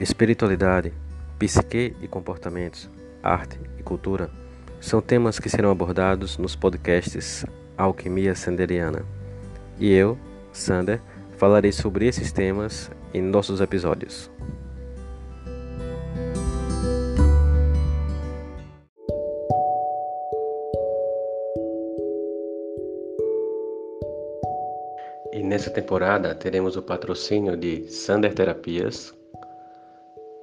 Espiritualidade, psique e comportamentos, arte e cultura são temas que serão abordados nos podcasts Alquimia Sanderiana. E eu, Sander, falarei sobre esses temas em nossos episódios. E nessa temporada teremos o patrocínio de Sander Terapias,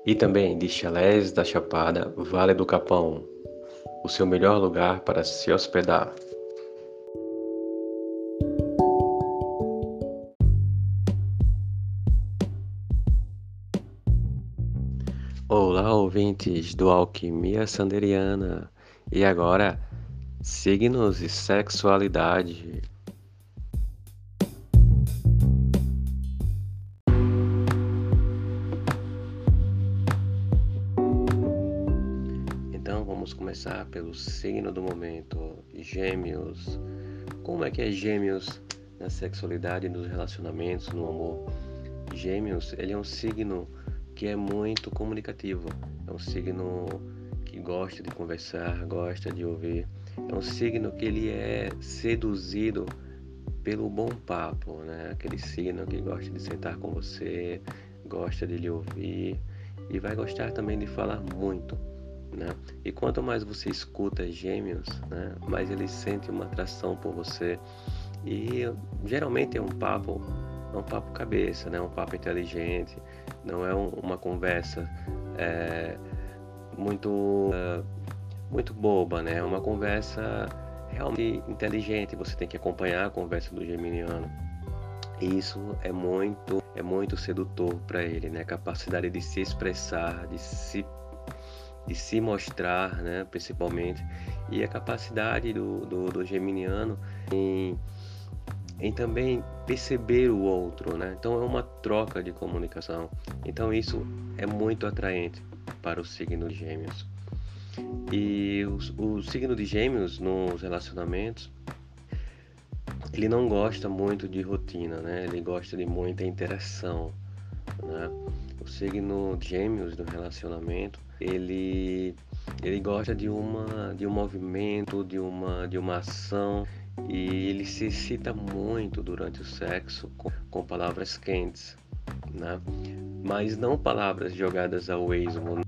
e também de Chalés da Chapada, Vale do Capão, o seu melhor lugar para se hospedar. Olá, ouvintes do Alquimia Sanderiana. E agora, signos e sexualidade. Vamos começar pelo signo do momento, Gêmeos. Como é que é Gêmeos na sexualidade, nos relacionamentos, no amor? Gêmeos, ele é um signo que é muito comunicativo. É um signo que gosta de conversar, gosta de ouvir. É um signo que ele é seduzido pelo bom papo, né? Aquele signo que gosta de sentar com você, gosta de lhe ouvir e vai gostar também de falar muito. Né? E quanto mais você escuta gêmeos, né, mais eles sentem uma atração por você. E geralmente é um papo, é um papo cabeça, né? um papo inteligente, não é um, uma conversa é, muito, uh, muito boba, né? É uma conversa realmente inteligente. Você tem que acompanhar a conversa do geminiano. E isso é muito, é muito sedutor para ele, né? A capacidade de se expressar, de se de se mostrar, né, principalmente, e a capacidade do, do, do geminiano em, em também perceber o outro, né? Então é uma troca de comunicação. Então isso é muito atraente para o signo de Gêmeos. E o, o signo de Gêmeos nos relacionamentos ele não gosta muito de rotina, né? Ele gosta de muita interação, né? O signo de Gêmeos no relacionamento ele ele gosta de uma de um movimento, de uma de uma ação e ele se excita muito durante o sexo com, com palavras quentes, né? Mas não palavras jogadas ao esmo.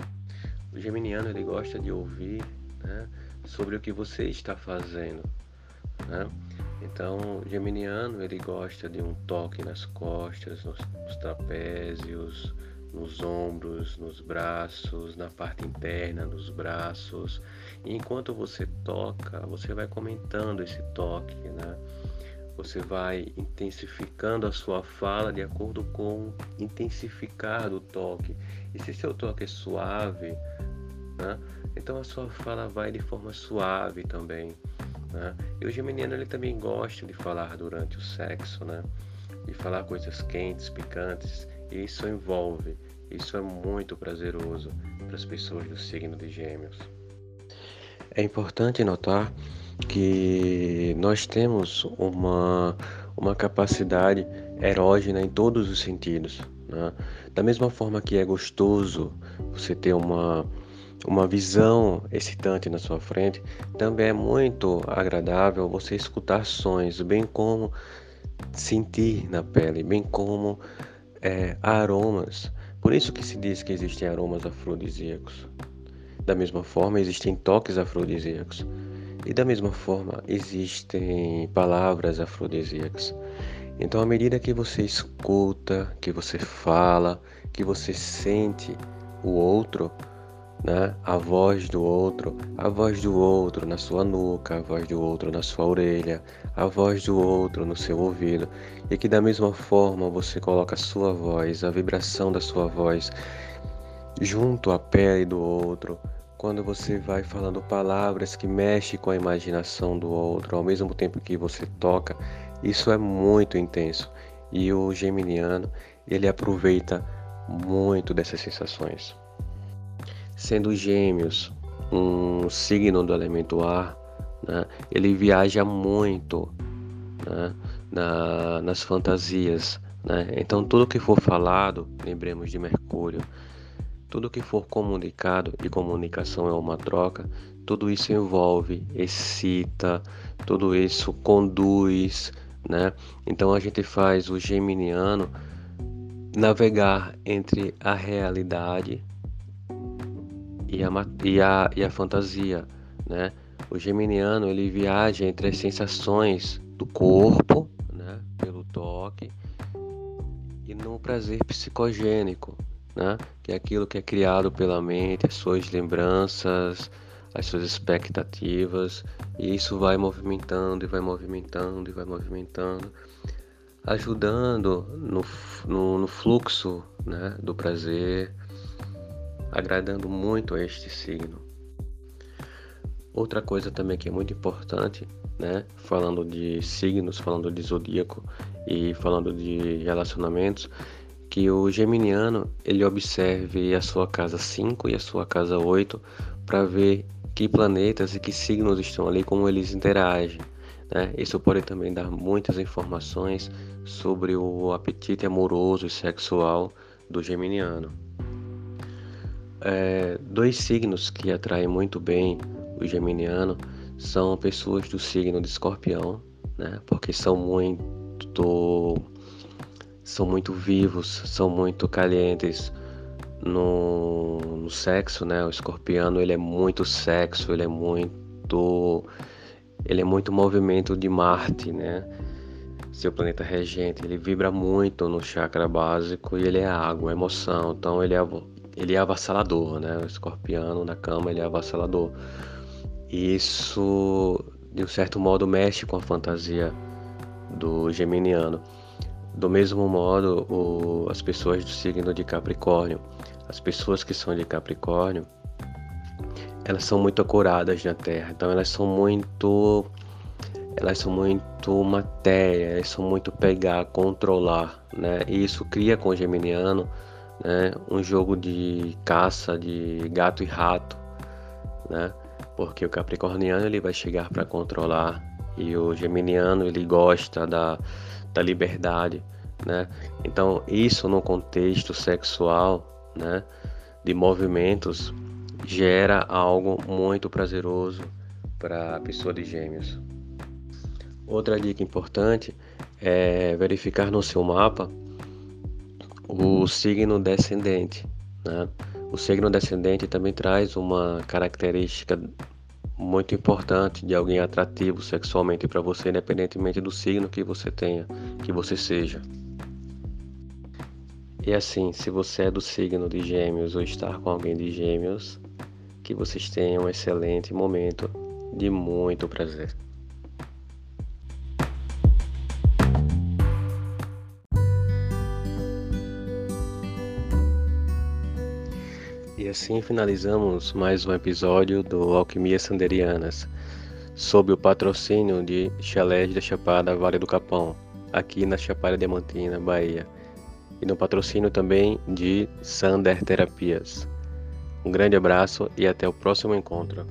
O geminiano ele gosta de ouvir, né, sobre o que você está fazendo, né? Então, o geminiano ele gosta de um toque nas costas, nos, nos trapézios, nos ombros, nos braços, na parte interna dos braços. E enquanto você toca, você vai comentando esse toque, né? Você vai intensificando a sua fala de acordo com o intensificar do toque. E se seu toque é suave, né? então a sua fala vai de forma suave também. Né? E o geminiano ele também gosta de falar durante o sexo, né? de falar coisas quentes, picantes isso envolve, isso é muito prazeroso para as pessoas do signo de Gêmeos. É importante notar que nós temos uma, uma capacidade erógena em todos os sentidos. Né? Da mesma forma que é gostoso você ter uma, uma visão excitante na sua frente, também é muito agradável você escutar sons, bem como sentir na pele, bem como é, aromas. Por isso que se diz que existem aromas afrodisíacos. Da mesma forma, existem toques afrodisíacos. E da mesma forma, existem palavras afrodisíacas. Então, à medida que você escuta, que você fala, que você sente o outro, né? A voz do outro, a voz do outro na sua nuca, a voz do outro na sua orelha, a voz do outro no seu ouvido, e que da mesma forma você coloca a sua voz, a vibração da sua voz junto à pele do outro, quando você vai falando palavras que mexem com a imaginação do outro, ao mesmo tempo que você toca, isso é muito intenso. E o geminiano, ele aproveita muito dessas sensações sendo Gêmeos um signo do elemento ar, né, ele viaja muito né, na, nas fantasias. Né? Então, tudo que for falado, lembremos de Mercúrio, Tudo que for comunicado, e comunicação é uma troca, tudo isso envolve, excita, tudo isso conduz, né? Então a gente faz o geminiano navegar entre a realidade e a, e a, e a fantasia, né? O geminiano ele viaja entre as sensações do corpo, né, pelo toque, e no prazer psicogênico, né, que é aquilo que é criado pela mente, as suas lembranças, as suas expectativas, e isso vai movimentando e vai movimentando e vai movimentando, ajudando no, no, no fluxo né, do prazer, agradando muito a este signo. Outra coisa também que é muito importante, né, falando de signos, falando de zodíaco e falando de relacionamentos, que o geminiano ele observe a sua casa 5 e a sua casa 8 para ver que planetas e que signos estão ali, como eles interagem. Né? Isso pode também dar muitas informações sobre o apetite amoroso e sexual do geminiano. É, dois signos que atraem muito bem o geminiano são pessoas do signo de escorpião, né? porque são muito são muito vivos, são muito calientes no, no sexo, né? O escorpiano ele é muito sexo, ele é muito ele é muito movimento de Marte, né? Seu planeta regente, ele vibra muito no chakra básico e ele é água, emoção. Então ele é ele é avassalador, né? O escorpiano na cama ele é avassalador. E isso de um certo modo mexe com a fantasia do geminiano. Do mesmo modo, o, as pessoas do signo de Capricórnio, as pessoas que são de Capricórnio, elas são muito acuradas na Terra, então elas são muito elas são muito matéria, elas são muito pegar, controlar, né? E isso cria com o geminiano, né, um jogo de caça de gato e rato, né? Porque o capricorniano ele vai chegar para controlar e o geminiano ele gosta da, da liberdade, né? Então isso no contexto sexual, né, de movimentos gera algo muito prazeroso para a pessoa de Gêmeos. Outra dica importante é verificar no seu mapa o signo descendente. Né? O signo descendente também traz uma característica muito importante de alguém atrativo sexualmente para você, independentemente do signo que você tenha, que você seja. E assim, se você é do signo de Gêmeos ou estar com alguém de Gêmeos, que vocês tenham um excelente momento de muito prazer. E assim finalizamos mais um episódio do Alquimia Sanderianas, sob o patrocínio de Chalés da Chapada Vale do Capão, aqui na Chapada Diamantina, Bahia, e no patrocínio também de Sander Terapias. Um grande abraço e até o próximo encontro.